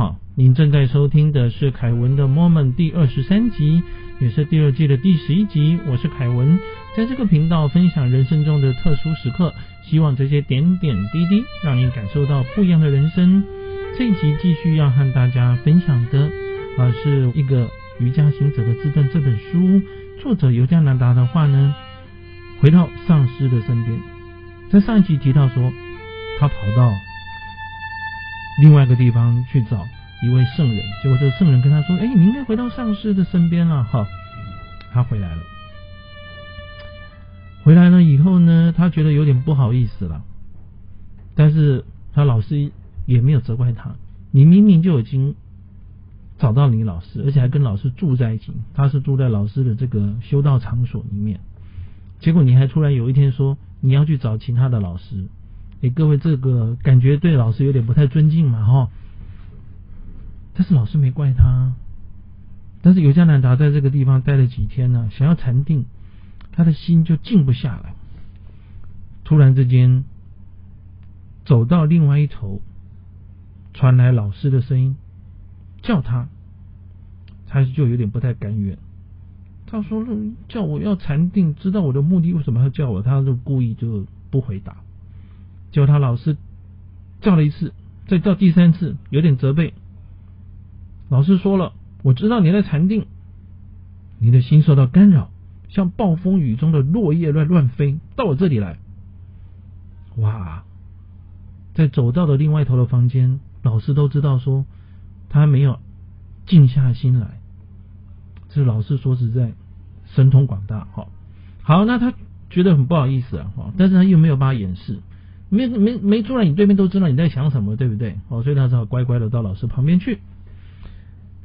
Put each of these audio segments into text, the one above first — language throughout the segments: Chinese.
好，您正在收听的是凯文的 Moment 第二十三集，也是第二季的第十一集。我是凯文，在这个频道分享人生中的特殊时刻，希望这些点点滴滴让您感受到不一样的人生。这一集继续要和大家分享的啊，是一个瑜伽行者的自传这本书，作者尤加南达的话呢，回到上师的身边，在上一集提到说，他跑到。另外一个地方去找一位圣人，结果这个圣人跟他说：“哎，你应该回到上师的身边了。”哈，他回来了。回来了以后呢，他觉得有点不好意思了，但是他老师也没有责怪他。你明明就已经找到你老师，而且还跟老师住在一起，他是住在老师的这个修道场所里面，结果你还突然有一天说你要去找其他的老师。哎，各位，这个感觉对老师有点不太尊敬嘛，哈。但是老师没怪他。但是尤加南达在这个地方待了几天呢，想要禅定，他的心就静不下来。突然之间，走到另外一头，传来老师的声音，叫他，他就有点不太甘愿。他说：“叫我要禅定，知道我的目的，为什么要叫我？”他就故意就不回答。叫他老师叫了一次，再叫第三次，有点责备。老师说了：“我知道你在禅定，你的心受到干扰，像暴风雨中的落叶乱乱飞，到我这里来。”哇，在走道的另外一头的房间，老师都知道说他没有静下心来。这老师说实在神通广大，好，好，那他觉得很不好意思啊，但是他又没有办法掩饰。没没没出来，你对面都知道你在想什么，对不对？哦，所以他只好乖乖的到老师旁边去。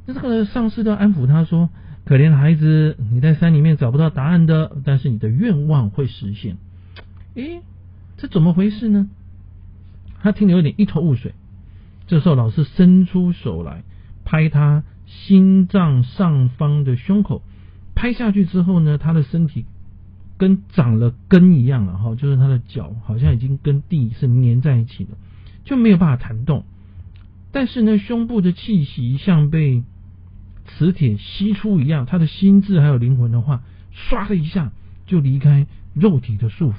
那这个上司都安抚他说：“可怜的孩子，你在山里面找不到答案的，但是你的愿望会实现。”诶，这怎么回事呢？他听得有点一头雾水。这时候老师伸出手来拍他心脏上方的胸口，拍下去之后呢，他的身体。跟长了根一样了哈，就是他的脚好像已经跟地是粘在一起了，就没有办法弹动。但是呢，胸部的气息像被磁铁吸出一样，他的心智还有灵魂的话，唰的一下就离开肉体的束缚，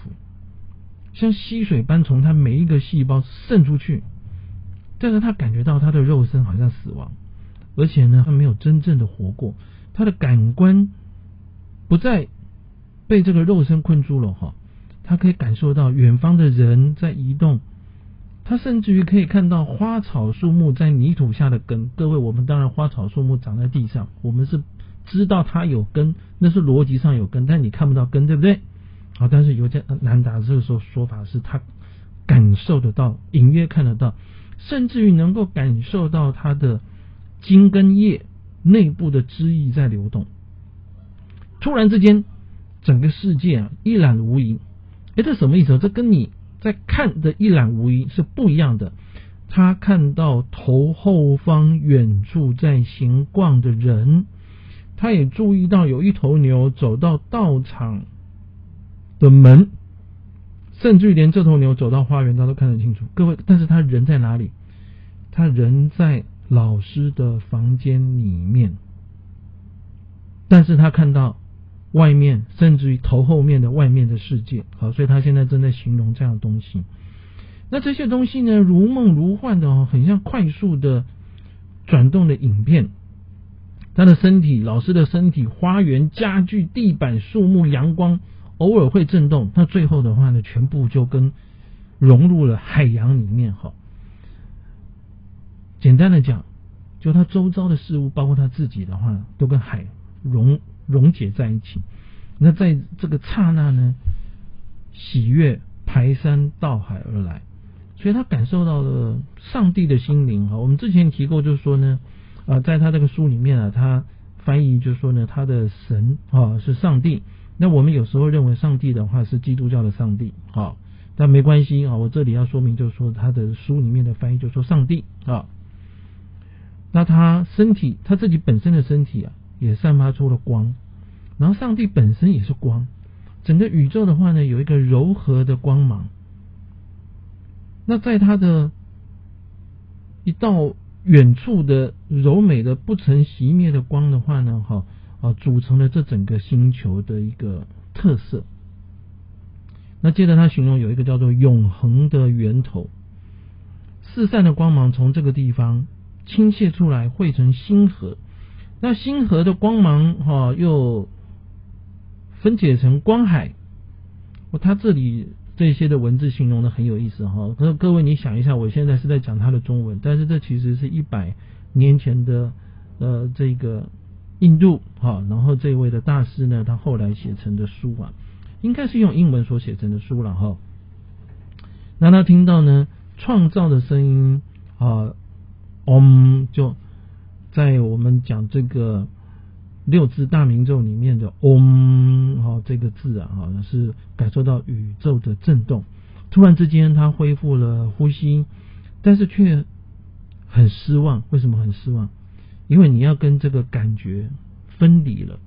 像溪水般从他每一个细胞渗出去。但是他感觉到他的肉身好像死亡，而且呢，他没有真正的活过，他的感官不再。被这个肉身困住了哈，他可以感受到远方的人在移动，他甚至于可以看到花草树木在泥土下的根。各位，我们当然花草树木长在地上，我们是知道它有根，那是逻辑上有根，但你看不到根，对不对？啊，但是有些难达这个时候说法是他感受得到，隐约看得到，甚至于能够感受到他的茎根叶内部的汁液在流动。突然之间。整个世界啊一览无遗，哎，这什么意思？这跟你在看的一览无遗是不一样的。他看到头后方远处在行逛的人，他也注意到有一头牛走到道场的门，甚至于连这头牛走到花园，他都看得清楚。各位，但是他人在哪里？他人在老师的房间里面，但是他看到。外面，甚至于头后面的外面的世界，好，所以他现在正在形容这样的东西。那这些东西呢，如梦如幻的哦，很像快速的转动的影片。他的身体，老师的身体，花园、家具、地板、树木、阳光，偶尔会震动。那最后的话呢，全部就跟融入了海洋里面。哈，简单的讲，就他周遭的事物，包括他自己的话，都跟海融。溶解在一起，那在这个刹那呢，喜悦排山倒海而来，所以他感受到了上帝的心灵啊。我们之前提过，就是说呢，啊，在他这个书里面啊，他翻译就是说呢，他的神啊是上帝。那我们有时候认为上帝的话是基督教的上帝啊，但没关系啊。我这里要说明，就是说他的书里面的翻译就说上帝啊。那他身体，他自己本身的身体啊。也散发出了光，然后上帝本身也是光，整个宇宙的话呢，有一个柔和的光芒。那在他的一道远处的柔美的不曾熄灭的光的话呢，哈啊，组成了这整个星球的一个特色。那接着他形容有一个叫做永恒的源头，四散的光芒从这个地方倾泻出来，汇成星河。那星河的光芒哈又分解成光海。他这里这些的文字形容的很有意思哈。各各位你想一下，我现在是在讲他的中文，但是这其实是一百年前的呃这个印度哈，然后这位的大师呢，他后来写成的书啊。应该是用英文所写成的书了哈。那他听到呢，创造的声音啊，嗡，就在我们讲这个六字大明咒里面的嗡，哈，这个字啊，哈，是感受到宇宙的震动。突然之间，他恢复了呼吸，但是却很失望。为什么很失望？因为你要跟这个感觉分离了。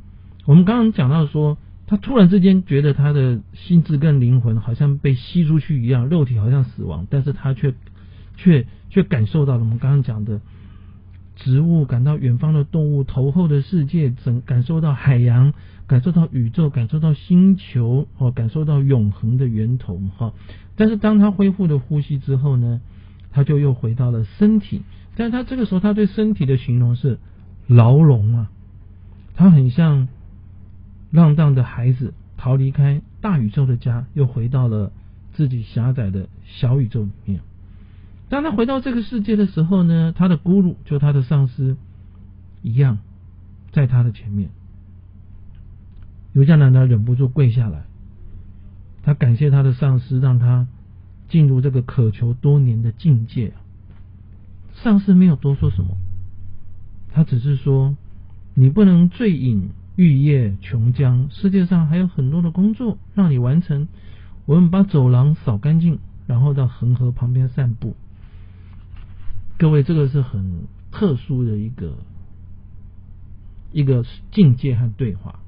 我们刚刚讲到说。他突然之间觉得他的心智跟灵魂好像被吸出去一样，肉体好像死亡，但是他却却却感受到了我们刚刚讲的植物，感到远方的动物，头后的世界，整感受到海洋，感受到宇宙，感受到星球，哦，感受到永恒的源头，哈。但是当他恢复了呼吸之后呢，他就又回到了身体，但是他这个时候他对身体的形容是牢笼啊，他很像。浪荡的孩子逃离开大宇宙的家，又回到了自己狭窄的小宇宙里面。当他回到这个世界的时候呢，他的咕噜就他的上司一样，在他的前面。尤加南达忍不住跪下来，他感谢他的上司，让他进入这个渴求多年的境界。上司没有多说什么，他只是说：“你不能醉饮。”玉液琼浆，世界上还有很多的工作让你完成。我们把走廊扫干净，然后到恒河旁边散步。各位，这个是很特殊的一个一个境界和对话。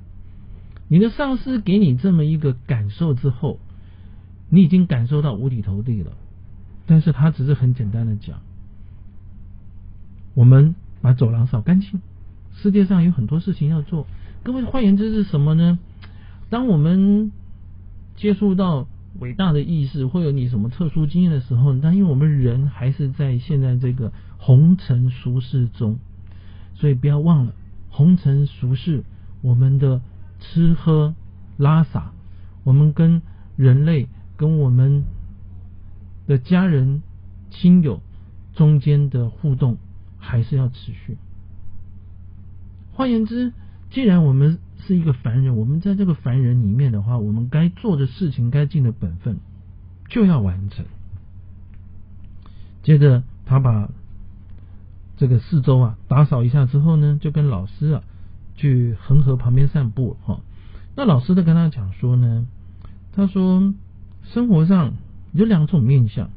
你的上司给你这么一个感受之后，你已经感受到五体投地了。但是他只是很简单的讲：我们把走廊扫干净。世界上有很多事情要做。各位，换言之是什么呢？当我们接触到伟大的意识，会有你什么特殊经验的时候，但因为我们人还是在现在这个红尘俗世中，所以不要忘了红尘俗世，我们的吃喝拉撒，我们跟人类、跟我们的家人、亲友中间的互动还是要持续。换言之。既然我们是一个凡人，我们在这个凡人里面的话，我们该做的事情、该尽的本分就要完成。接着，他把这个四周啊打扫一下之后呢，就跟老师啊去恒河旁边散步哈。那老师在跟他讲说呢，他说生活上有两种面相，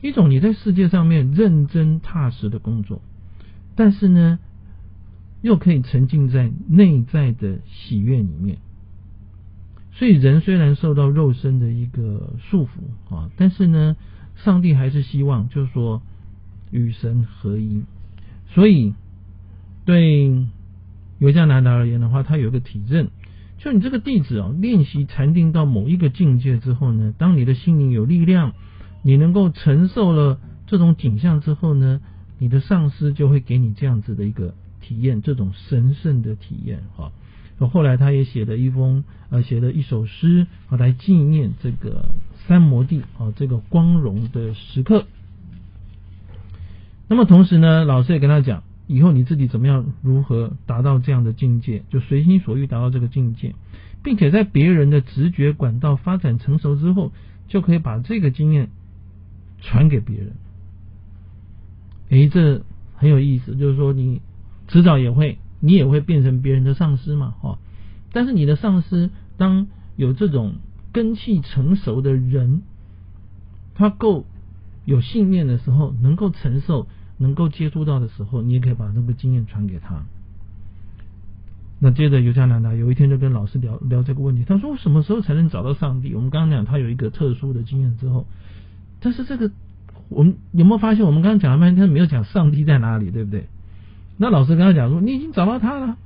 一种你在世界上面认真踏实的工作，但是呢。又可以沉浸在内在的喜悦里面，所以人虽然受到肉身的一个束缚啊，但是呢，上帝还是希望就是说与神合一。所以对尤加拿达而言的话，他有一个体证，就你这个弟子啊，练习禅定到某一个境界之后呢，当你的心灵有力量，你能够承受了这种景象之后呢，你的上司就会给你这样子的一个。体验这种神圣的体验，哈。后来他也写了一封，呃，写了一首诗，啊，来纪念这个三摩地，啊，这个光荣的时刻。那么同时呢，老师也跟他讲，以后你自己怎么样，如何达到这样的境界，就随心所欲达到这个境界，并且在别人的直觉管道发展成熟之后，就可以把这个经验传给别人。诶，这很有意思，就是说你。迟早也会，你也会变成别人的上司嘛，哈。但是你的上司，当有这种根气成熟的人，他够有信念的时候，能够承受，能够接触到的时候，你也可以把这个经验传给他。那接着尤加南达有一天就跟老师聊聊这个问题，他说：“我什么时候才能找到上帝？”我们刚刚讲他有一个特殊的经验之后，但是这个我们有没有发现，我们刚刚讲了半天没有讲上帝在哪里，对不对？那老师跟他讲说，你已经找到他了。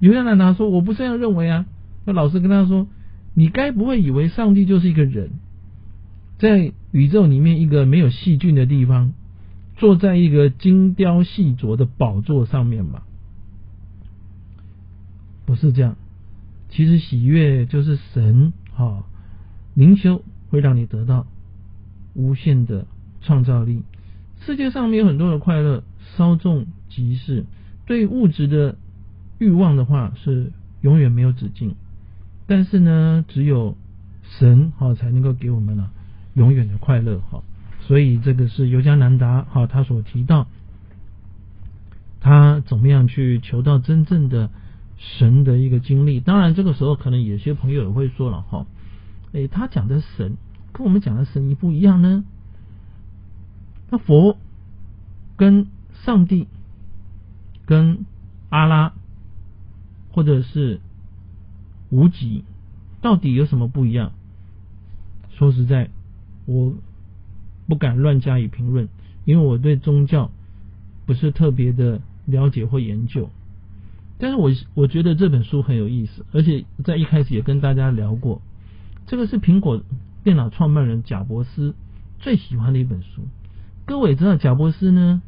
尤亚南达说，我不这样认为啊。那老师跟他说，你该不会以为上帝就是一个人，在宇宙里面一个没有细菌的地方，坐在一个精雕细琢的宝座上面吧？不是这样。其实喜悦就是神哈灵修会让你得到无限的创造力。世界上面有很多的快乐，稍纵即逝。对物质的欲望的话是永远没有止境。但是呢，只有神哈才能够给我们了永远的快乐哈。所以这个是尤加南达哈他所提到，他怎么样去求到真正的。神的一个经历，当然这个时候可能有些朋友也会说了哈，哎，他讲的神跟我们讲的神一不一样呢？那佛跟上帝、跟阿拉或者是无极，到底有什么不一样？说实在，我不敢乱加以评论，因为我对宗教不是特别的了解或研究。但是我我觉得这本书很有意思，而且在一开始也跟大家聊过，这个是苹果电脑创办人贾伯斯最喜欢的一本书。各位知道贾伯斯呢，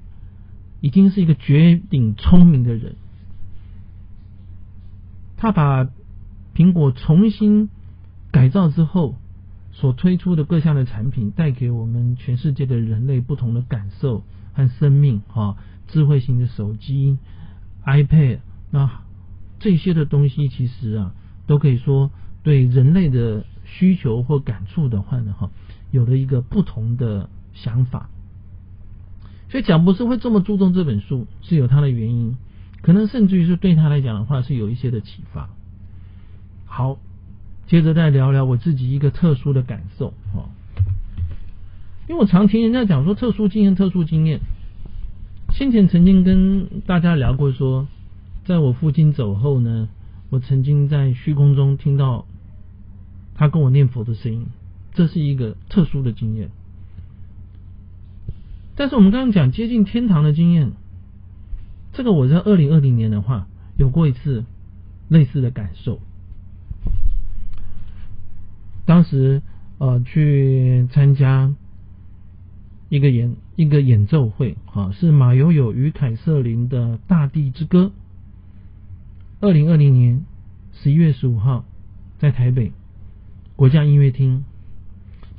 已经是一个绝顶聪明的人，他把苹果重新改造之后所推出的各项的产品，带给我们全世界的人类不同的感受和生命。哈，智慧型的手机，iPad。那这些的东西其实啊，都可以说对人类的需求或感触的话呢，哈，有了一个不同的想法。所以蒋博士会这么注重这本书，是有他的原因，可能甚至于是对他来讲的话，是有一些的启发。好，接着再聊聊我自己一个特殊的感受，哈，因为我常听人家讲说特殊经验，特殊经验。先前曾经跟大家聊过说。在我父亲走后呢，我曾经在虚空中听到他跟我念佛的声音，这是一个特殊的经验。但是我们刚刚讲接近天堂的经验，这个我在二零二零年的话有过一次类似的感受。当时呃去参加一个演一个演奏会，啊，是马友友与凯瑟琳的《大地之歌》。二零二零年十一月十五号，在台北国家音乐厅。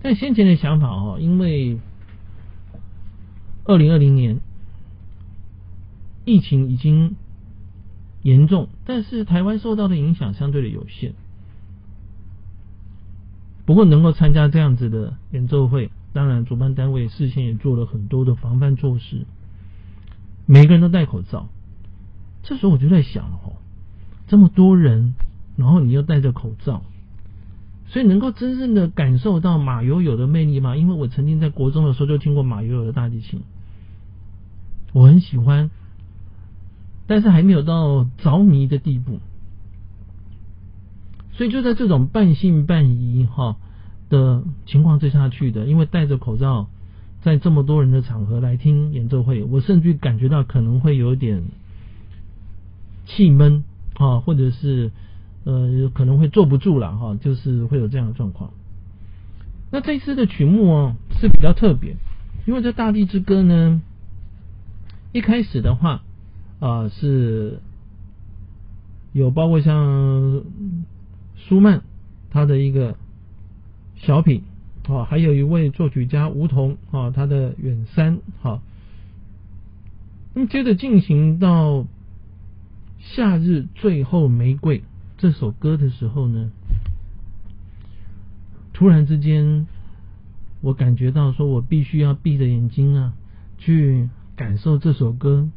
但先前的想法哦，因为二零二零年疫情已经严重，但是台湾受到的影响相对的有限。不过能够参加这样子的演奏会，当然主办单位事先也做了很多的防范措施，每个人都戴口罩。这时候我就在想哦。这么多人，然后你又戴着口罩，所以能够真正的感受到马友友的魅力吗？因为我曾经在国中的时候就听过马友友的大提琴，我很喜欢，但是还没有到着迷的地步。所以就在这种半信半疑哈的情况之下去的，因为戴着口罩在这么多人的场合来听演奏会，我甚至感觉到可能会有点气闷。啊，或者是呃，可能会坐不住了哈，就是会有这样的状况。那这次的曲目哦是比较特别，因为这《大地之歌》呢，一开始的话啊是有包括像舒曼他的一个小品啊，还有一位作曲家吴桐啊他的远山好，那么接着进行到。夏日最后玫瑰这首歌的时候呢，突然之间，我感觉到说我必须要闭着眼睛啊，去感受这首歌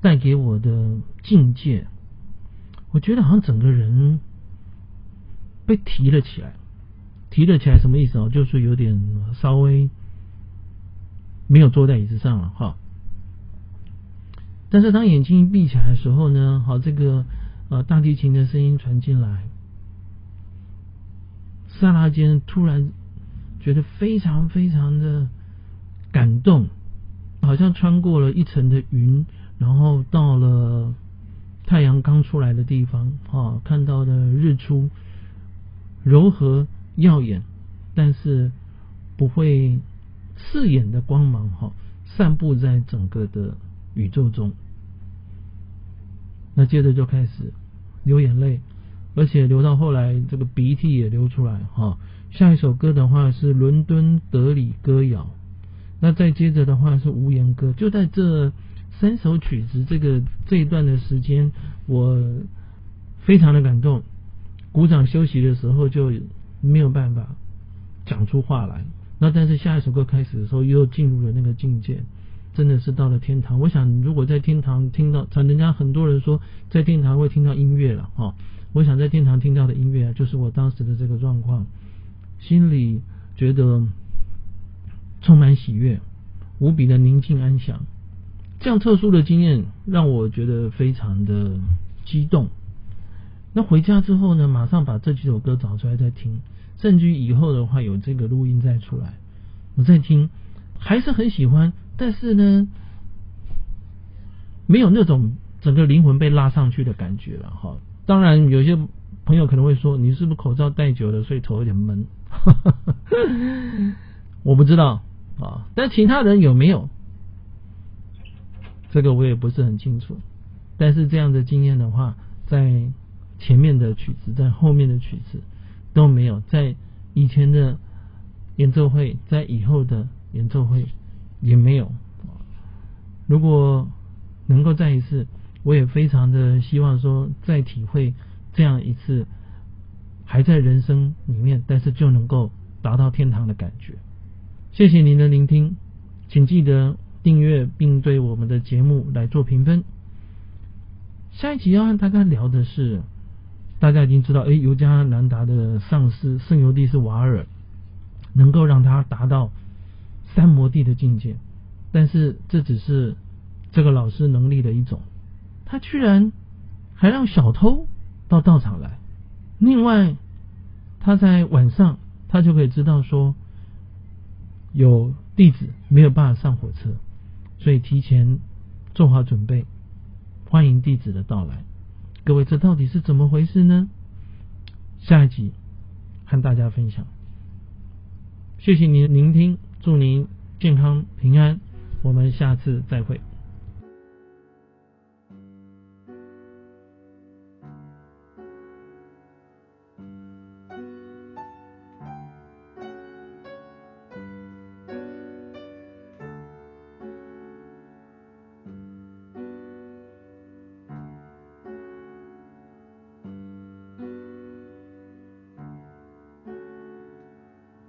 带给我的境界。我觉得好像整个人被提了起来，提了起来什么意思哦？就是有点稍微没有坐在椅子上了哈。但是当眼睛一闭起来的时候呢，好，这个呃大提琴的声音传进来，刹那间突然觉得非常非常的感动，好像穿过了一层的云，然后到了太阳刚出来的地方，啊，看到的日出，柔和耀眼，但是不会刺眼的光芒，哈，散布在整个的宇宙中。那接着就开始流眼泪，而且流到后来，这个鼻涕也流出来，哈。下一首歌的话是《伦敦德里歌谣》，那再接着的话是《无言歌》。就在这三首曲子这个这一段的时间，我非常的感动。鼓掌休息的时候就没有办法讲出话来。那但是下一首歌开始的时候，又进入了那个境界，真的是到了天堂。我想，如果在天堂听到，人家很多人说在天堂会听到音乐了，哈。我想在天堂听到的音乐，就是我当时的这个状况。心里觉得充满喜悦，无比的宁静安详。这样特殊的经验让我觉得非常的激动。那回家之后呢，马上把这几首歌找出来再听，甚至于以后的话有这个录音再出来，我再听，还是很喜欢。但是呢，没有那种整个灵魂被拉上去的感觉了。哈，当然有些朋友可能会说，你是不是口罩戴久了，所以头有点闷？我不知道啊，但其他人有没有？这个我也不是很清楚。但是这样的经验的话，在前面的曲子，在后面的曲子都没有，在以前的演奏会，在以后的演奏会也没有。如果能够再一次，我也非常的希望说，再体会这样一次。还在人生里面，但是就能够达到天堂的感觉。谢谢您的聆听，请记得订阅并对我们的节目来做评分。下一集要和大家聊的是，大家已经知道，哎，尤加南达的上司圣尤蒂斯瓦尔能够让他达到三摩地的境界，但是这只是这个老师能力的一种，他居然还让小偷到道场来。另外，他在晚上，他就可以知道说有弟子没有办法上火车，所以提前做好准备，欢迎弟子的到来。各位，这到底是怎么回事呢？下一集和大家分享。谢谢您聆听，祝您健康平安，我们下次再会。